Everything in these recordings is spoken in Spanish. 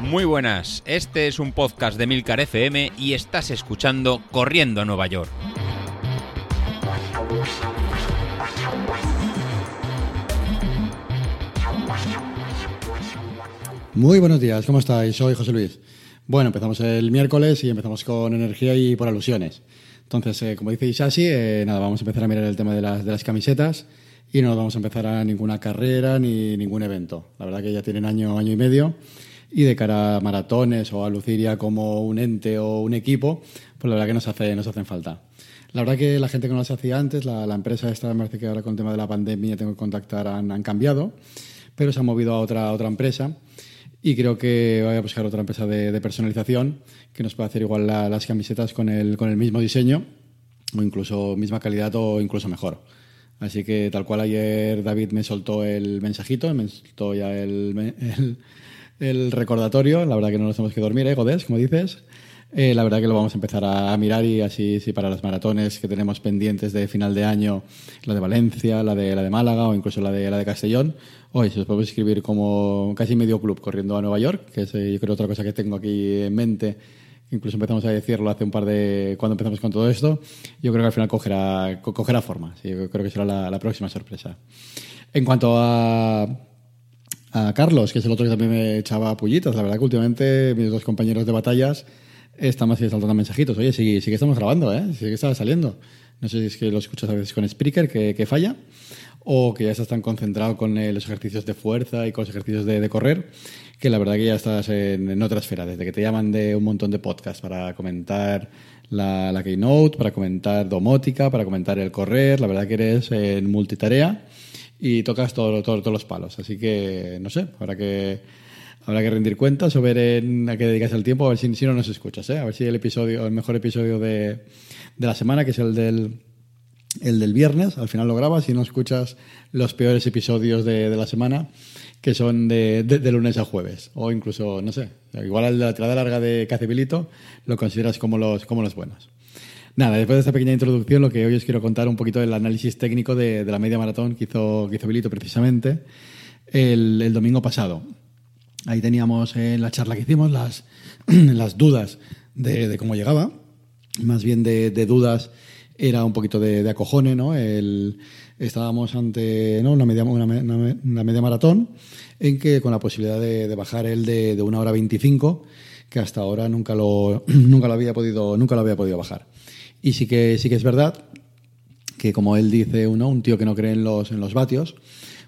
Muy buenas, este es un podcast de Milcar FM y estás escuchando Corriendo a Nueva York. Muy buenos días, ¿cómo estáis? Soy José Luis. Bueno, empezamos el miércoles y empezamos con energía y por alusiones. Entonces, eh, como dice Isashi, eh, nada, vamos a empezar a mirar el tema de las camisetas y no vamos a empezar a ninguna carrera ni ningún evento. La verdad que ya tienen año, año y medio y de cara a maratones o a Luciria como un ente o un equipo, pues la verdad que nos, hace, nos hacen falta. La verdad que la gente que no las hacía antes, la, la empresa esta, me parece que ahora con el tema de la pandemia tengo que contactar, han, han cambiado, pero se han movido a otra, a otra empresa y creo que voy a buscar otra empresa de, de personalización que nos pueda hacer igual la, las camisetas con el, con el mismo diseño o incluso misma calidad o incluso mejor. Así que tal cual ayer David me soltó el mensajito, me soltó ya el, el, el recordatorio, la verdad que no nos tenemos que dormir, ¿eh, Godés? Como dices. Eh, la verdad que lo vamos a empezar a, mirar y así sí, para las maratones que tenemos pendientes de final de año, la de Valencia, la de, la de Málaga o incluso la de, la de Castellón, hoy se os podemos escribir como casi medio club corriendo a Nueva York, que es eh, yo creo otra cosa que tengo aquí en mente, incluso empezamos a decirlo hace un par de... cuando empezamos con todo esto, yo creo que al final cogerá, co- cogerá forma, sí, yo creo que será la, la próxima sorpresa. En cuanto a, a Carlos, que es el otro que también me echaba pullitas. La verdad que últimamente mis dos compañeros de batallas están más saltando mensajitos. Oye, sí, sí que estamos grabando, ¿eh? Sí que está saliendo. No sé si es que lo escuchas a veces con Spreaker, que, que falla, o que ya estás tan concentrado con eh, los ejercicios de fuerza y con los ejercicios de, correr, que la verdad que ya estás en, otra esfera. Desde que te llaman de un montón de podcasts para comentar la, Keynote, para comentar domótica, para comentar el correr, la verdad que eres en multitarea y tocas todo, todo- todos los palos. Así que, no sé, habrá que, habrá que rendir cuentas o ver en a qué dedicas el tiempo, a ver si, si no nos escuchas, ¿eh? a ver si el episodio, el mejor episodio de, de la semana, que es el del, el del viernes, al final lo grabas y no escuchas los peores episodios de, de la semana, que son de, lunes a jueves, o incluso, no sé, igual el de la tirada larga de Cacebilito lo consideras como los, como los buenos. Nada, después de esta pequeña introducción, lo que hoy os quiero contar un poquito del análisis técnico de, la media maratón que hizo, que Bilito precisamente el, el domingo pasado. Ahí teníamos en la charla que hicimos las, las dudas de, cómo llegaba, más bien de dudas era un poquito de, de acojone, ¿no? El, estábamos ante ¿no? una, media, una, una una media maratón en que con la posibilidad de, bajar el de, de una hora 25, que hasta ahora nunca lo, nunca lo había podido, nunca lo había podido bajar. Y sí que, sí que es verdad que como él dice uno, un tío que no cree en los, en los vatios,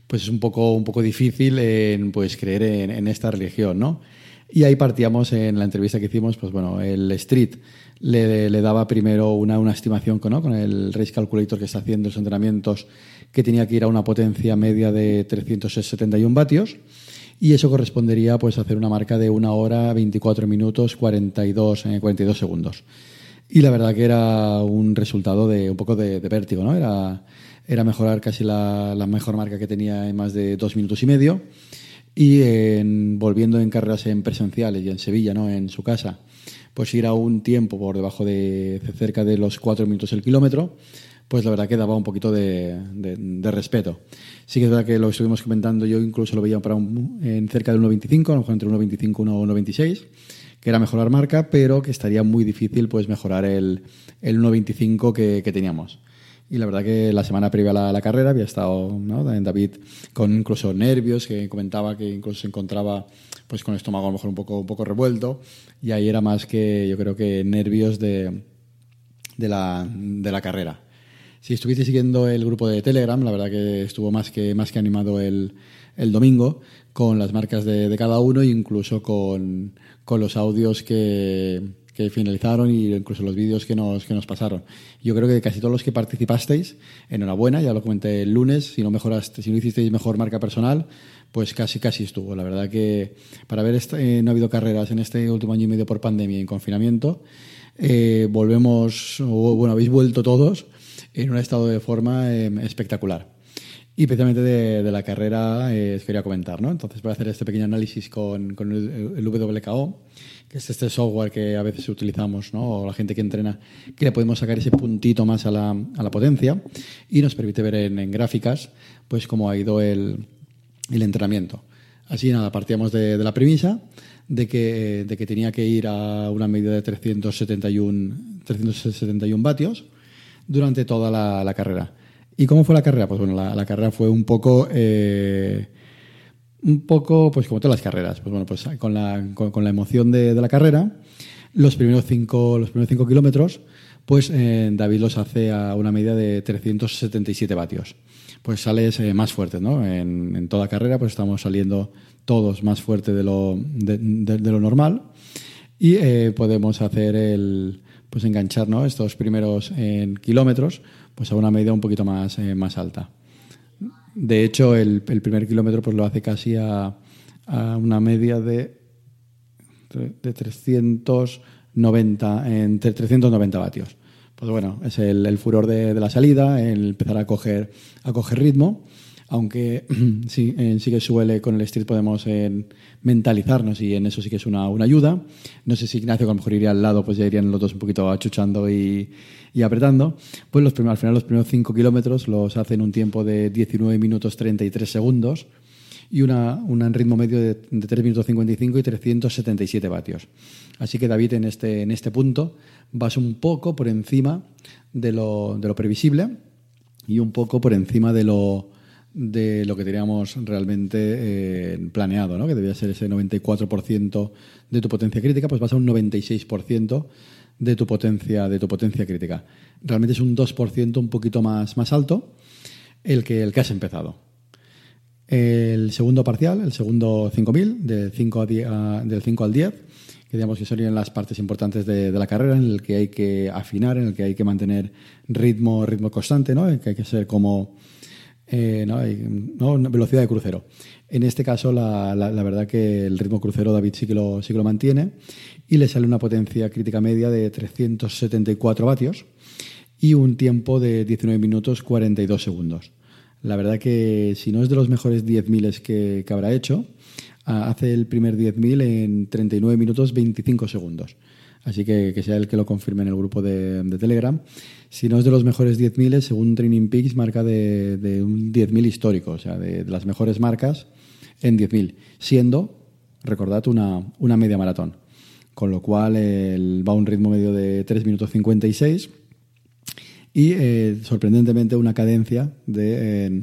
pues es un poco, un poco difícil en, pues creer en esta religión, ¿no? Y ahí partíamos en la entrevista que hicimos, pues bueno, el Street le, daba primero una, una estimación con, el Race Calculator que está haciendo los entrenamientos, que tenía que ir a una potencia media de 371 vatios, y eso correspondería pues a hacer una marca de una hora, 24 minutos, 42, eh, 42 segundos. Y la verdad que era un resultado de un poco de, de vértigo, ¿no? Era, era mejorar casi la, la mejor marca que tenía en más de dos minutos y medio. Y en- volviendo en carreras en presenciales y en Sevilla, ¿no? En su casa, pues ir a un tiempo por debajo de, de cerca de los cuatro minutos el kilómetro, pues la verdad que daba un poquito de, de- de respeto. Sí que es verdad que lo estuvimos comentando, yo incluso lo veía para un, en cerca del 1.25, a lo mejor entre 1.25 y 1.26 que era mejorar marca, pero que estaría muy difícil pues mejorar el, el 1.25 que, que teníamos. Y la verdad que la semana previa a la, carrera había estado ¿no? David con incluso nervios, que comentaba que incluso se encontraba pues con el estómago a lo mejor un poco, un poco revuelto. Y ahí era más que yo creo que nervios de, de, la, de la carrera. Si estuviste siguiendo el grupo de Telegram, la verdad que estuvo más que, más que animado el, el domingo con las marcas de, de cada uno incluso con, con los audios que, que finalizaron y incluso los vídeos que nos, que nos pasaron. Yo creo que casi todos los que participasteis, enhorabuena, ya lo comenté el lunes, si no mejoraste, si no hicisteis mejor marca personal, pues casi casi estuvo. La verdad que para ver este, eh, no ha habido carreras en este último año y medio por pandemia y en confinamiento, eh, volvemos, o bueno, habéis vuelto todos en un estado de forma eh, espectacular. Y especialmente de, de la carrera eh, os quería comentar, ¿no? Entonces voy a hacer este pequeño análisis con, con el, el WKO, que es este software que a veces utilizamos, ¿no? O la gente que entrena, que le podemos sacar ese puntito más a la, a la potencia y nos permite ver en, en gráficas, pues cómo ha ido el, el entrenamiento. Así nada, partíamos de, la premisa de que, de que, tenía que ir a una medida de 371, 371 vatios durante toda la, carrera. ¿Y cómo fue la carrera? Pues bueno, la, carrera fue un poco... Eh, un poco, pues como todas las carreras, pues bueno, pues con la, con, la emoción de, la carrera, los primeros cinco, los primeros cinco kilómetros, pues eh, David los hace a una medida de 377 vatios. Pues sales eh, más fuerte, ¿no? En, toda carrera, pues estamos saliendo todos más fuerte de lo, de, lo normal y podemos hacer el, pues enganchar, ¿no? Estos primeros kilómetros, pues a una medida un poquito más, más alta. De hecho, el, primer kilómetro pues lo hace casi a, una media de, de 390, entre 390 vatios. Pues bueno, es el, furor de, la salida, el empezar a coger, a coger ritmo, aunque sí, sí que suele con el street podemos mentalizarnos y en eso sí que es una, ayuda. No sé si Ignacio, a lo mejor iría al lado, pues ya irían los dos un poquito achuchando y, y apretando. Pues los primeros, al final los primeros 5 kilómetros los hace en un tiempo de 19 minutos 33 segundos y una, un ritmo medio de, de 3 minutos 55 y 377 vatios. Así que David en este, en este punto vas un poco por encima de lo, de lo previsible y un poco por encima de lo, de lo que teníamos realmente eh, planeado, ¿no? que debía ser ese 94% de tu potencia crítica, pues vas a un 96% de tu potencia, de tu potencia crítica. Realmente es un 2% un poquito más, más alto el que, el que has empezado. El segundo parcial, el segundo 5000, del 5, del 5 al 10, que digamos que serían las partes importantes de, la carrera, en el que hay que afinar, en el que hay que mantener ritmo, ritmo constante, ¿no? que hay que ser como eh, ¿no? velocidad de crucero. En este caso, la, verdad que el ritmo crucero David sí que, lo, sí que lo mantiene y le sale una potencia crítica media de 374 vatios y un tiempo de 19 minutos 42 segundos. La verdad que si no es de los mejores 10.000 que, que habrá hecho, hace el primer 10.000 en 39 minutos 25 segundos. Así que que sea el que lo confirme en el grupo de, Telegram. Si no es de los mejores 10.000, según Training Peaks, marca de, un 10.000 histórico, o sea, de, las mejores marcas en 10.000, siendo, recordad, una, una media maratón. Con lo cual va a un ritmo medio de 3 minutos 56 y, eh, sorprendentemente, una cadencia de,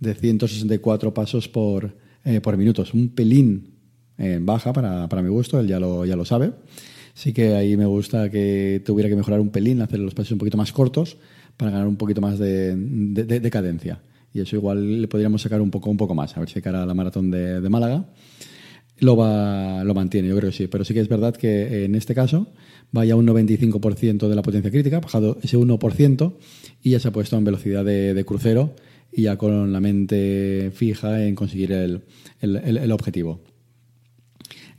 de 164 pasos por, eh, por minutos. Un pelín eh, baja para, para, mi gusto, él ya lo, ya lo sabe. Sí que ahí me gusta que tuviera que mejorar un pelín, hacer los pasos un poquito más cortos para ganar un poquito más de, de, cadencia. Y eso igual le podríamos sacar un poco, un poco más, a ver si cara a la maratón de, Málaga lo, va, lo mantiene, yo creo que sí. Pero sí que es verdad que en este caso vaya un 95% de la potencia crítica, bajado ese 1% y ya se ha puesto en velocidad de, crucero y ya con la mente fija en conseguir el, objetivo.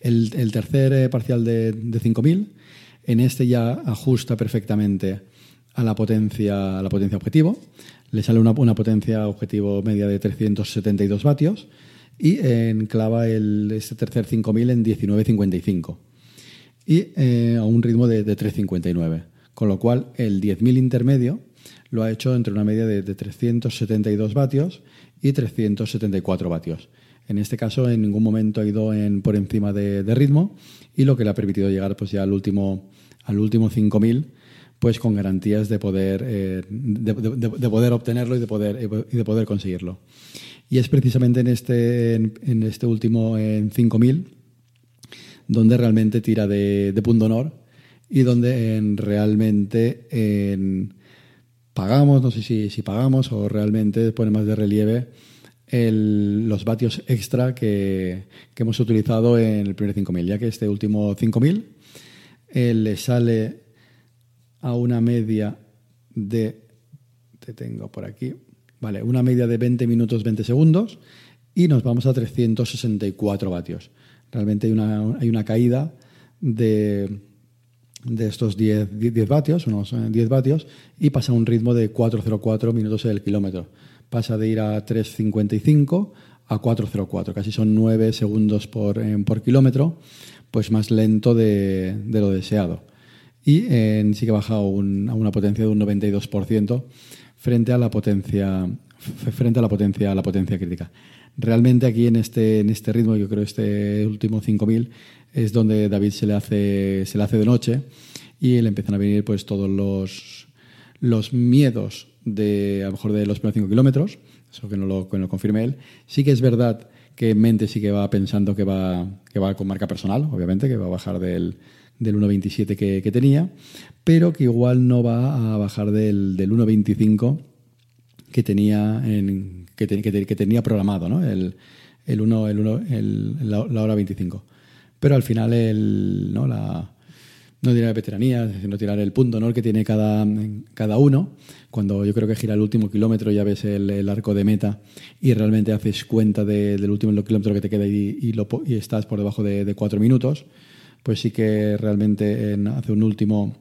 El, tercer eh, parcial de, de 5000, en este ya ajusta perfectamente a la potencia, a la potencia objetivo. Le sale una, potencia objetivo media de 372 vatios y enclava el, este tercer 5000 en 19.55 y eh, a un ritmo de, de 3.59. Con lo cual, el 10.000 intermedio lo ha hecho entre una media de, 372 vatios y 374 vatios. En este caso, en ningún momento ha ido por encima de, ritmo y lo que le ha permitido llegar pues, ya al último, al último 5000 pues con garantías de poder, eh, de, poder obtenerlo y de poder, y de poder conseguirlo. Y es precisamente en este, en, este último en 5000 donde realmente tira de, punto honor y donde realmente pagamos, no sé si, pagamos o realmente pone más de relieve los vatios extra que, hemos utilizado en el primer 5000, ya que este último 5000 le sale a una media de, te tengo por aquí, vale, una media de 20 minutos 20 segundos y nos vamos a 364 vatios. Realmente hay una, hay una caída de de estos 10, 10 vatios, unos 10 eh, vatios, y pasa a un ritmo de 4,04 minutos el kilómetro. Pasa de ir a 3,55 a 4,04, casi son 9 segundos por, eh, por kilómetro, pues más lento de, lo deseado. Y eh, sí que baja a una potencia de un 92% frente a la potencia frente a la potencia, la potencia crítica. Realmente aquí en este, en este ritmo, yo creo este último 5000 es donde David se le hace, se le hace de noche y le empiezan a venir pues todos los, los miedos de a lo mejor de los primeros 5 kilómetros, eso que no, lo, que no lo confirme él. Sí que es verdad que en mente sí que va pensando que va, que va con marca personal, obviamente, que va a bajar del, del 1.27 que, que, tenía, pero que igual no va a bajar del, del 1.25 que tenía, en, que, te, que, que, tenía programado, ¿no? el, el 1, el 1, el, la, la, hora 25. Pero al final, el, ¿no? la, no tirar veteranía, sino tirar el punto ¿no? el que tiene cada, cada uno. Cuando yo creo que gira el último kilómetro ya ves el, arco de meta y realmente haces cuenta de, del último kilómetro que te queda y, y, lo, y estás por debajo de, cuatro minutos, pues sí que realmente en, hace un último,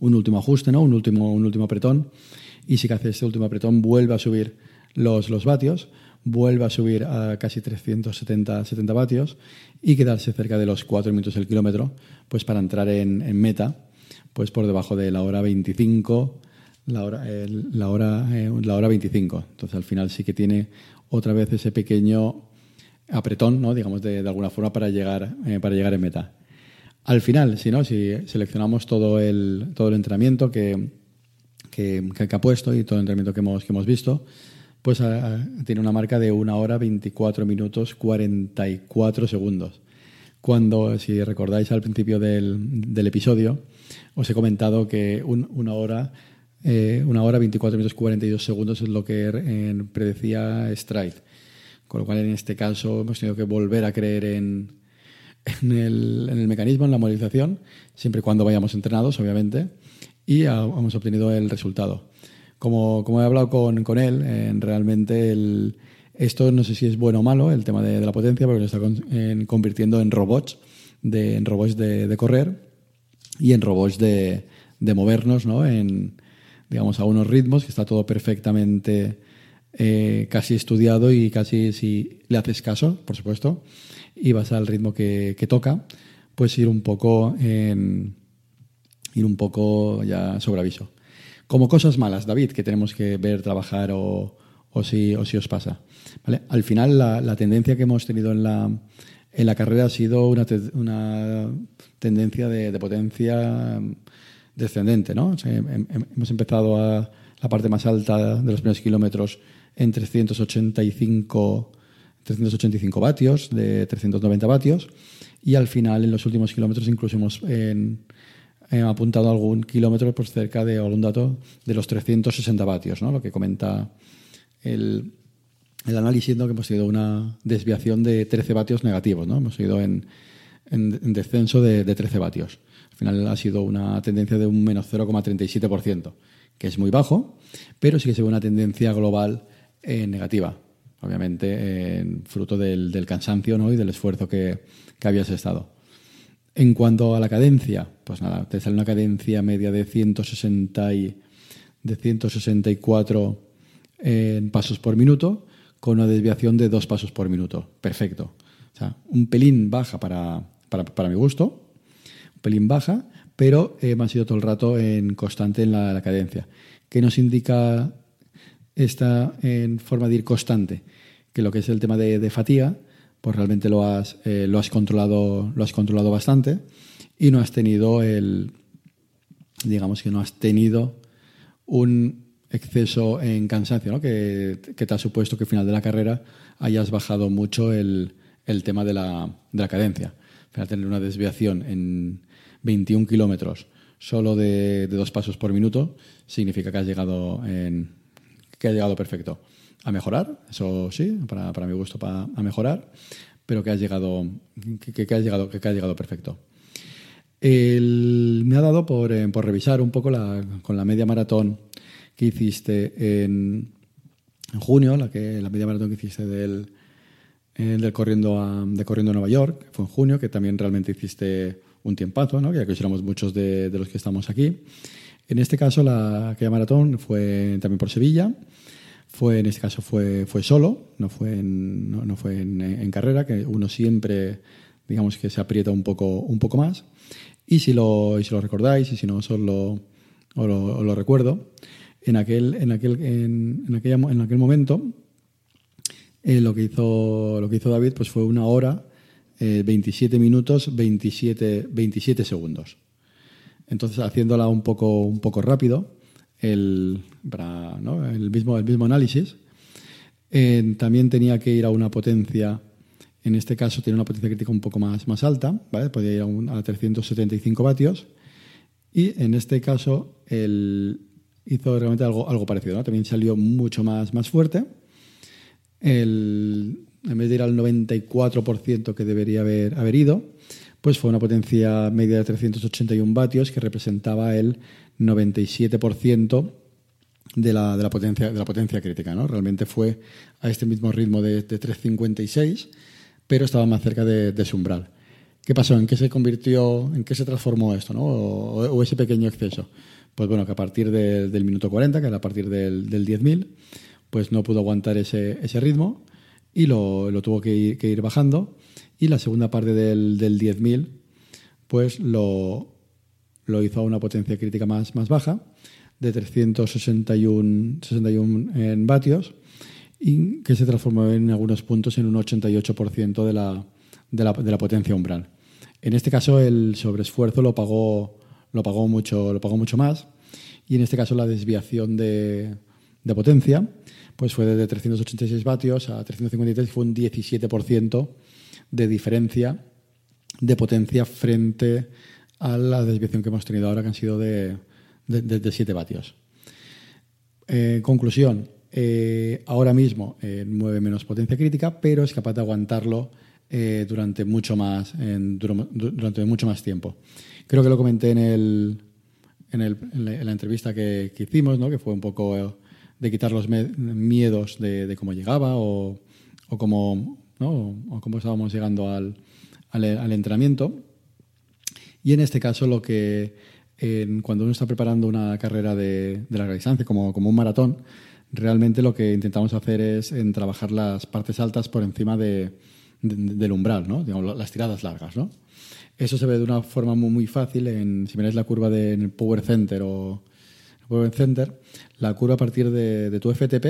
un último ajuste, ¿no? un, último, un último apretón y sí que hace este último apretón vuelve a subir los, los vatios vuelve a subir a casi 370 70 vatios y quedarse cerca de los 4 minutos el kilómetro, pues para entrar en, meta, pues por debajo de la hora 25, la hora, eh, la, hora, la hora 25. Entonces al final sí que tiene otra vez ese pequeño apretón, ¿no? digamos, de, de alguna forma para llegar, eh, para llegar en meta. Al final, si no, si seleccionamos todo el, todo el entrenamiento que, que, que ha puesto y todo el entrenamiento que hemos, que hemos visto, pues tiene una marca de una hora 24 minutos 44 segundos. Cuando, si recordáis al principio del, del episodio, os he comentado que un, una hora eh, una hora 24 minutos 42 segundos es lo que predecía Stride. Con lo cual, en este caso, hemos tenido que volver a creer en, en, el, en el mecanismo, en la movilización, siempre y cuando vayamos entrenados, obviamente, y hemos obtenido el resultado como, como he hablado con, con él, eh, realmente el, esto no sé si es bueno o malo, el tema de, la potencia, porque lo está en, convirtiendo en robots, de, en robots de, de correr y en robots de, de movernos, ¿no? En, digamos, a unos ritmos que está todo perfectamente eh, casi estudiado y casi si le haces caso, por supuesto, y vas al ritmo que, que toca, pues ir un poco en, ir un poco ya sobre aviso. Como cosas malas, David, que tenemos que ver, trabajar o, si, os pasa. Al final, la, tendencia que hemos tenido en la, en la carrera ha sido una, te, una tendencia de, potencia descendente. ¿no? O sea, hemos empezado a la parte más alta de los primeros kilómetros en 385, 385 vatios, de 390 vatios, y al final, en los últimos kilómetros, incluso hemos he apuntado algún kilómetro por cerca de algún dato de los 360 vatios, ¿no? lo que comenta el, el análisis, ¿no? que hemos tenido una desviación de 13 vatios negativos, ¿no? hemos ido en, en, en descenso de, de, 13 vatios. Al final ha sido una tendencia de un menos 0,37%, que es muy bajo, pero sí que se ve una tendencia global eh, negativa, obviamente eh, fruto del, del cansancio ¿no? y del esfuerzo que, que habías estado. En cuanto a la cadencia, pues nada, te sale una cadencia media de 160 y, de 164 en pasos por minuto con una desviación de dos pasos por minuto. Perfecto. O sea, un pelín baja para, para, para mi gusto, un pelín baja, pero eh, me ha sido todo el rato en constante en la, cadencia. ¿Qué nos indica esta en forma de ir constante? Que lo que es el tema de fatiga, pues realmente lo has, eh, lo has, controlado, lo has controlado bastante y no has tenido el, digamos que no has tenido un exceso en cansancio, ¿no? que, te ha supuesto que al final de la carrera hayas bajado mucho el, el tema de la, de la cadencia. Al tener una desviación en 21 kilómetros solo de, de, dos pasos por minuto significa que has llegado, en, que has llegado perfecto a mejorar, eso sí, para, para mi gusto, para, a mejorar, pero que has llegado, que, que has llegado, que has llegado perfecto. El, me ha dado por, eh, por revisar un poco la, con la media maratón que hiciste en, en junio, la, que, la media maratón que hiciste del, eh, del corriendo a, de corriendo a Nueva York, fue en junio, que también realmente hiciste un tiempazo, ¿no? ya que éramos muchos de, de, los que estamos aquí. En este caso, la, aquella maratón fue también por Sevilla fue, en este caso fue, fue solo, no fue, en, no, no fue en, en, carrera, que uno siempre, digamos que se aprieta un poco, un poco más. Y si lo, y si lo recordáis, y si no, os lo, os lo recuerdo, en aquel, en aquel, en, en, aquella, en aquel momento eh, lo, que hizo, lo que hizo David pues fue una hora, 27 minutos, 27, 27 segundos. Entonces, haciéndola un poco, un poco rápido, el, el, mismo, el mismo análisis, también tenía que ir a una potencia en este caso tiene una potencia crítica un poco más, más alta, ¿vale? podía ir a, 375 vatios. Y en este caso él hizo realmente algo, algo parecido. También salió mucho más, más fuerte. en vez de ir al 94% que debería haber, haber ido, pues fue una potencia media de 381 vatios que representaba el 97% de la, de la, potencia, de la potencia crítica. ¿no? Realmente fue a este mismo ritmo de, de 356 pero estaba más cerca de, su umbral. ¿Qué pasó? ¿En qué se convirtió, en qué se transformó esto, ¿no? o, ese pequeño exceso? Pues bueno, que a partir del minuto 40, que era a partir del, del 10.000, pues no pudo aguantar ese, ese ritmo y lo, lo tuvo que ir, bajando. Y la segunda parte del, del 10.000, pues lo, lo hizo a una potencia crítica más, más baja, de 361 61 en vatios, y que se transformó en algunos puntos en un 88% de la, de, la, de la, potencia umbral. En este caso el sobreesfuerzo lo pagó, lo pagó, mucho, lo pagó mucho más y en este caso la desviación de, de potencia pues fue de 386 vatios a 353 y fue un 17% de diferencia de potencia frente a la desviación que hemos tenido ahora que han sido de, de, 7 vatios. Eh, conclusión, eh, ahora mismo eh, mueve menos potencia crítica, pero es capaz de aguantarlo durante, mucho más, durante mucho más tiempo. Creo que lo comenté en, el, en, la, entrevista que, hicimos, ¿no? que fue un poco de quitar los miedos de, cómo llegaba o, cómo, o cómo estábamos llegando al, entrenamiento. Y en este caso, lo que cuando uno está preparando una carrera de, de larga distancia, como, un maratón, realmente lo que intentamos hacer es en trabajar las partes altas por encima de, del umbral, ¿no? Las tiradas largas. ¿no? Eso se ve de una forma muy, muy fácil en, si miráis la curva del Power Center o Power Center, la curva a partir de, tu FTP,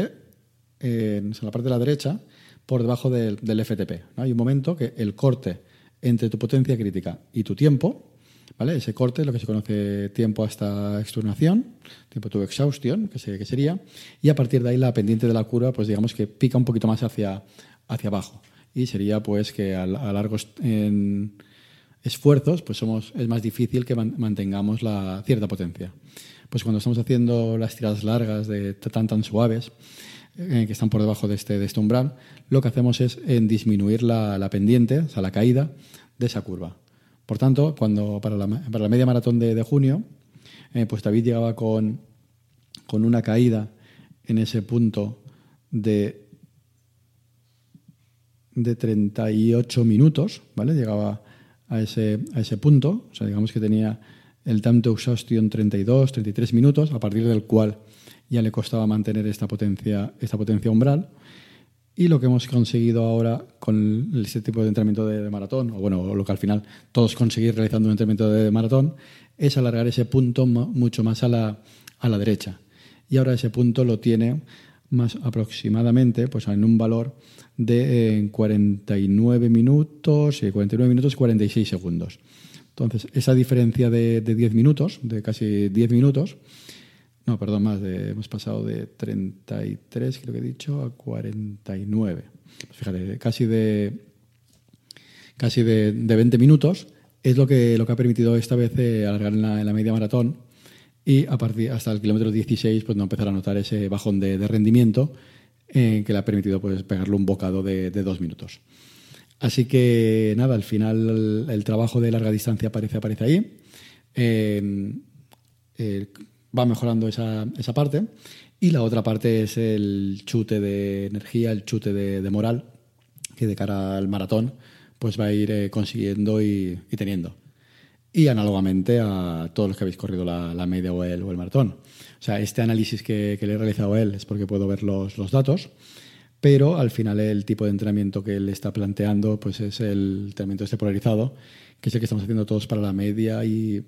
en, la parte de la derecha, por debajo del, FTP. Hay un momento que el corte entre tu potencia crítica y tu tiempo ¿vale? Ese corte, lo que se conoce tiempo hasta exturnación, tiempo to exhaustion, que, que sería, y a partir de ahí la pendiente de la curva, pues digamos que pica un poquito más hacia, hacia abajo. Y sería pues que a, largos esfuerzos, pues somos, es más difícil que mantengamos la cierta potencia. Pues cuando estamos haciendo las tiradas largas de tan tan suaves, eh, que están por debajo de este, de este umbral, lo que hacemos es en disminuir la, la pendiente, o sea, la caída de esa curva. Por tanto, cuando para la, para la media maratón de, junio, eh, pues David llegaba con, con una caída en ese punto de, de 38 minutos, ¿vale? Llegaba a ese, a ese punto, o sea, digamos que tenía el time to exhaustion 32, 33 minutos, a partir del cual ya le costaba mantener esta potencia, esta potencia umbral. Y lo que hemos conseguido ahora con este tipo de entrenamiento de, maratón, o bueno, lo que al final todos conseguir realizando un entrenamiento de maratón, es alargar ese punto mucho más a la, a la derecha. Y ahora ese punto lo tiene más aproximadamente pues en un valor de 49 minutos, y 49 minutos 46 segundos. Entonces, esa diferencia de, de 10 minutos, de casi 10 minutos, no, perdón, más. De, hemos pasado de 33, creo que he dicho, a 49. Pues fíjate, casi de casi de, 20 minutos es lo que, lo que ha permitido esta vez eh, alargar en la, media maratón y a partir hasta el kilómetro 16 pues no empezar a notar ese bajón de, rendimiento eh, que le ha permitido pues pegarle un bocado de, dos minutos. Así que nada, al final el, trabajo de larga distancia aparece, aparece ahí. Eh, va mejorando esa, esa, parte. Y la otra parte es el chute de energía, el chute de, moral, que de cara al maratón pues va a ir eh, consiguiendo y, teniendo. Y análogamente a todos los que habéis corrido la, media o el, o el, maratón. O sea, este análisis que, le he realizado a él es porque puedo ver los, los, datos, pero al final el tipo de entrenamiento que él está planteando pues es el entrenamiento este polarizado, que es el que estamos haciendo todos para la media y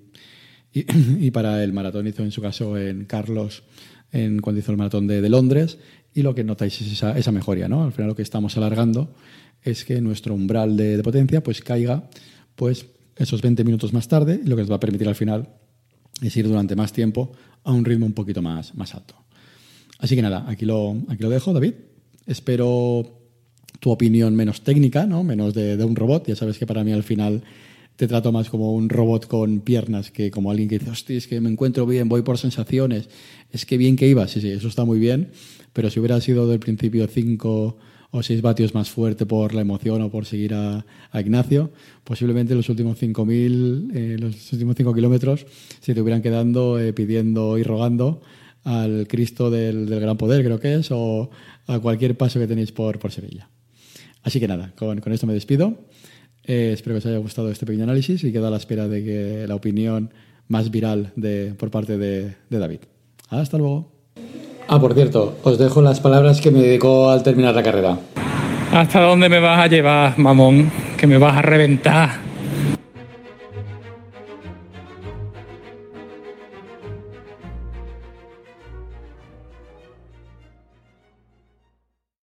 para el maratón hizo en su caso en Carlos, en, cuando hizo el maratón de, Londres, y lo que notáis es esa, esa mejoría, ¿no? Al final lo que estamos alargando es que nuestro umbral de, potencia pues caiga pues esos 20 minutos más tarde lo que nos va a permitir al final es ir durante más tiempo a un ritmo un poquito más, más alto. Así que nada, aquí lo, aquí lo dejo, David. Espero tu opinión menos técnica, ¿no? menos de, un robot. Ya sabes que para mí al final te trato más como un robot con piernas que como alguien que dice, hostia, es que me encuentro bien, voy por sensaciones, es que bien que iba. Sí, sí, eso está muy bien, pero si hubiera sido del principio 5 o 6 vatios más fuerte por la emoción o por seguir a, Ignacio, posiblemente los últimos 5.000, eh, los últimos 5 kilómetros se te hubieran quedando eh, pidiendo y rogando al Cristo del, del, Gran Poder, creo que es, o a cualquier paso que tenéis por, por Sevilla. Así que nada, con, con esto me despido. Eh, espero que os haya gustado este pequeño análisis y quedo a la espera de que la opinión más viral de, por parte de, de David. Hasta luego. Ah, por cierto, os dejo las palabras que me dedicó al terminar la carrera. ¿Hasta dónde me vas a llevar, mamón? Que me vas a reventar.